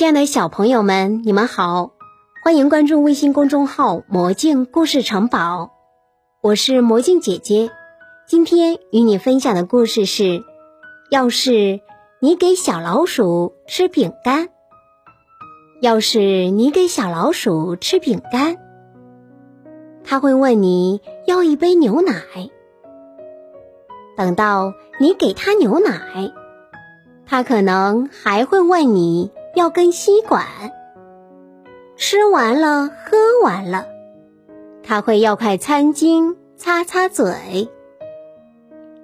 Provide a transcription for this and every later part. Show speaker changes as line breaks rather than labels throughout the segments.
亲爱的小朋友们，你们好，欢迎关注微信公众号“魔镜故事城堡”，我是魔镜姐姐。今天与你分享的故事是：要是你给小老鼠吃饼干，要是你给小老鼠吃饼干，它会问你要一杯牛奶。等到你给它牛奶，它可能还会问你。要根吸管，吃完了，喝完了，他会要块餐巾擦擦嘴，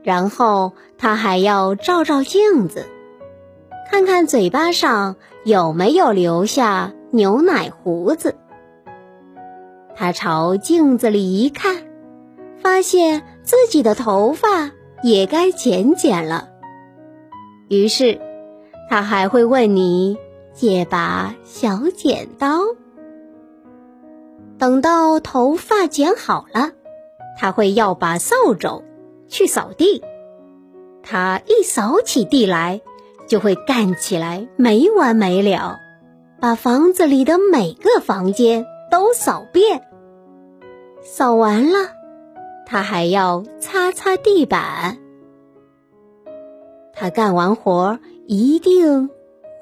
然后他还要照照镜子，看看嘴巴上有没有留下牛奶胡子。他朝镜子里一看，发现自己的头发也该剪剪了，于是他还会问你。借把小剪刀，等到头发剪好了，他会要把扫帚去扫地。他一扫起地来，就会干起来没完没了，把房子里的每个房间都扫遍。扫完了，他还要擦擦地板。他干完活一定。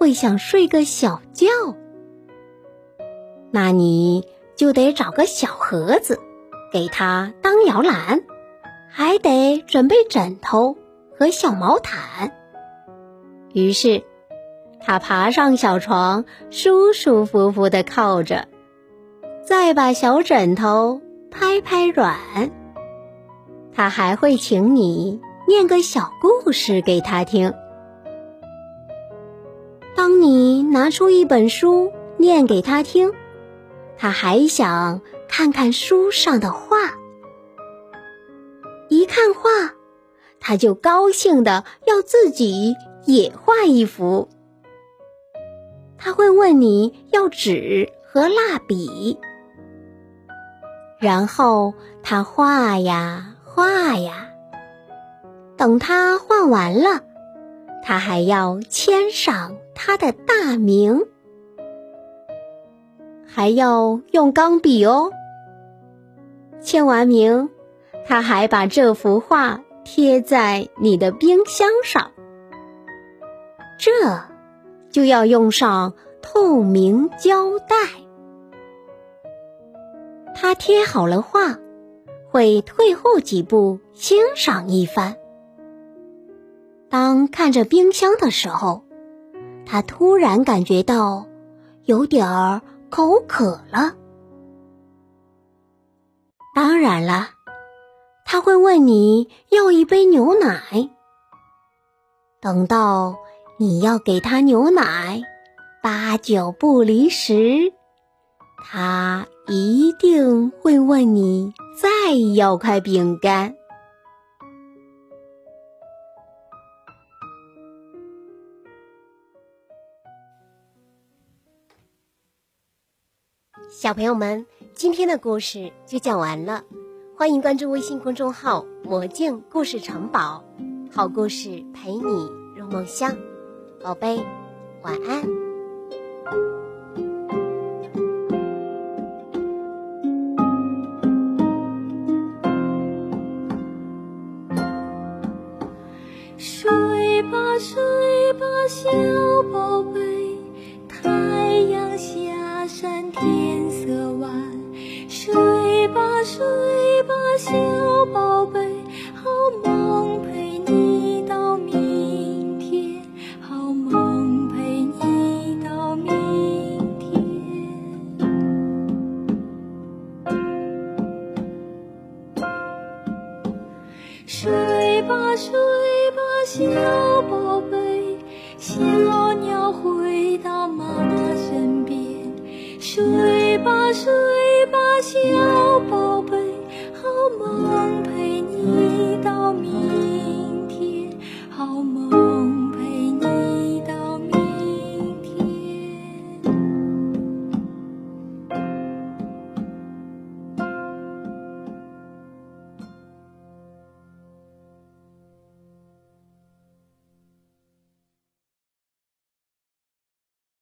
会想睡个小觉，那你就得找个小盒子给他当摇篮，还得准备枕头和小毛毯。于是，他爬上小床，舒舒服服的靠着，再把小枕头拍拍软。他还会请你念个小故事给他听。当你拿出一本书念给他听，他还想看看书上的画。一看画，他就高兴的要自己也画一幅。他会问你要纸和蜡笔，然后他画呀画呀，等他画完了，他还要签上。他的大名还要用钢笔哦。签完名，他还把这幅画贴在你的冰箱上，这就要用上透明胶带。他贴好了画，会退后几步欣赏一番。当看着冰箱的时候。他突然感觉到有点儿口渴了。当然了，他会问你要一杯牛奶。等到你要给他牛奶，八九不离十，他一定会问你再要块饼干。小朋友们，今天的故事就讲完了，欢迎关注微信公众号“魔镜故事城堡”，好故事陪你入梦乡，宝贝，晚安。
睡吧，睡吧，小宝贝，太阳下山天色晚，睡吧。睡吧，小宝贝，好梦陪你到明天，好梦陪你到明天。睡吧，睡吧，小宝贝，小睡吧睡吧小